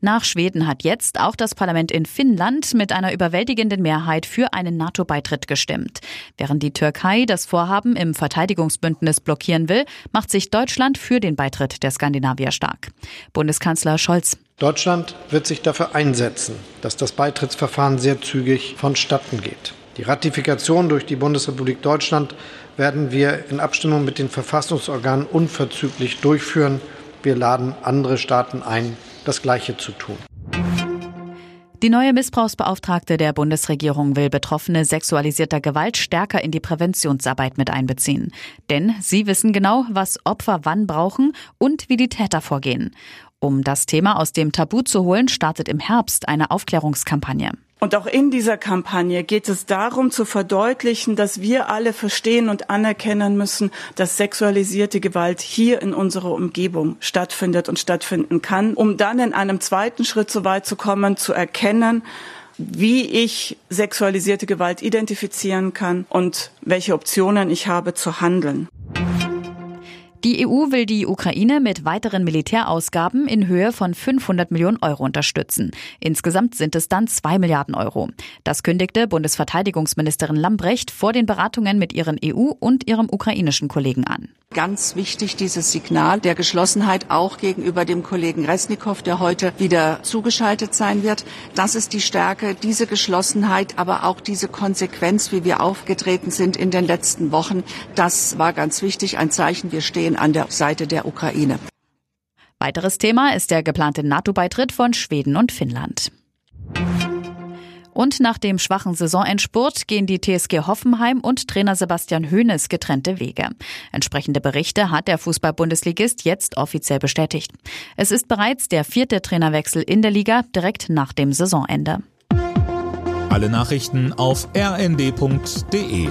Nach Schweden hat jetzt auch das Parlament in Finnland mit einer überwältigenden Mehrheit für einen NATO-Beitritt gestimmt. Während die Türkei das Vorhaben im Verteidigungsbündnis blockieren will, macht sich Deutschland für den Beitritt der Skandinavier stark. Bundeskanzler Scholz. Deutschland wird sich dafür einsetzen, dass das Beitrittsverfahren sehr zügig vonstatten geht. Die Ratifikation durch die Bundesrepublik Deutschland werden wir in Abstimmung mit den Verfassungsorganen unverzüglich durchführen. Wir laden andere Staaten ein, das Gleiche zu tun. Die neue Missbrauchsbeauftragte der Bundesregierung will Betroffene sexualisierter Gewalt stärker in die Präventionsarbeit mit einbeziehen. Denn sie wissen genau, was Opfer wann brauchen und wie die Täter vorgehen. Um das Thema aus dem Tabu zu holen, startet im Herbst eine Aufklärungskampagne. Und auch in dieser Kampagne geht es darum zu verdeutlichen, dass wir alle verstehen und anerkennen müssen, dass sexualisierte Gewalt hier in unserer Umgebung stattfindet und stattfinden kann, um dann in einem zweiten Schritt so weit zu kommen, zu erkennen, wie ich sexualisierte Gewalt identifizieren kann und welche Optionen ich habe zu handeln. Die EU will die Ukraine mit weiteren Militärausgaben in Höhe von 500 Millionen Euro unterstützen. Insgesamt sind es dann zwei Milliarden Euro. Das kündigte Bundesverteidigungsministerin Lambrecht vor den Beratungen mit ihren EU- und ihrem ukrainischen Kollegen an. Ganz wichtig dieses Signal der Geschlossenheit auch gegenüber dem Kollegen Resnikow, der heute wieder zugeschaltet sein wird. Das ist die Stärke, diese Geschlossenheit, aber auch diese Konsequenz, wie wir aufgetreten sind in den letzten Wochen. Das war ganz wichtig, ein Zeichen, wir stehen an der Seite der Ukraine. Weiteres Thema ist der geplante NATO-Beitritt von Schweden und Finnland. Und nach dem schwachen Saisonendspurt gehen die TSG Hoffenheim und Trainer Sebastian Hoeneß getrennte Wege. Entsprechende Berichte hat der Fußball-Bundesligist jetzt offiziell bestätigt. Es ist bereits der vierte Trainerwechsel in der Liga direkt nach dem Saisonende. Alle Nachrichten auf rnd.de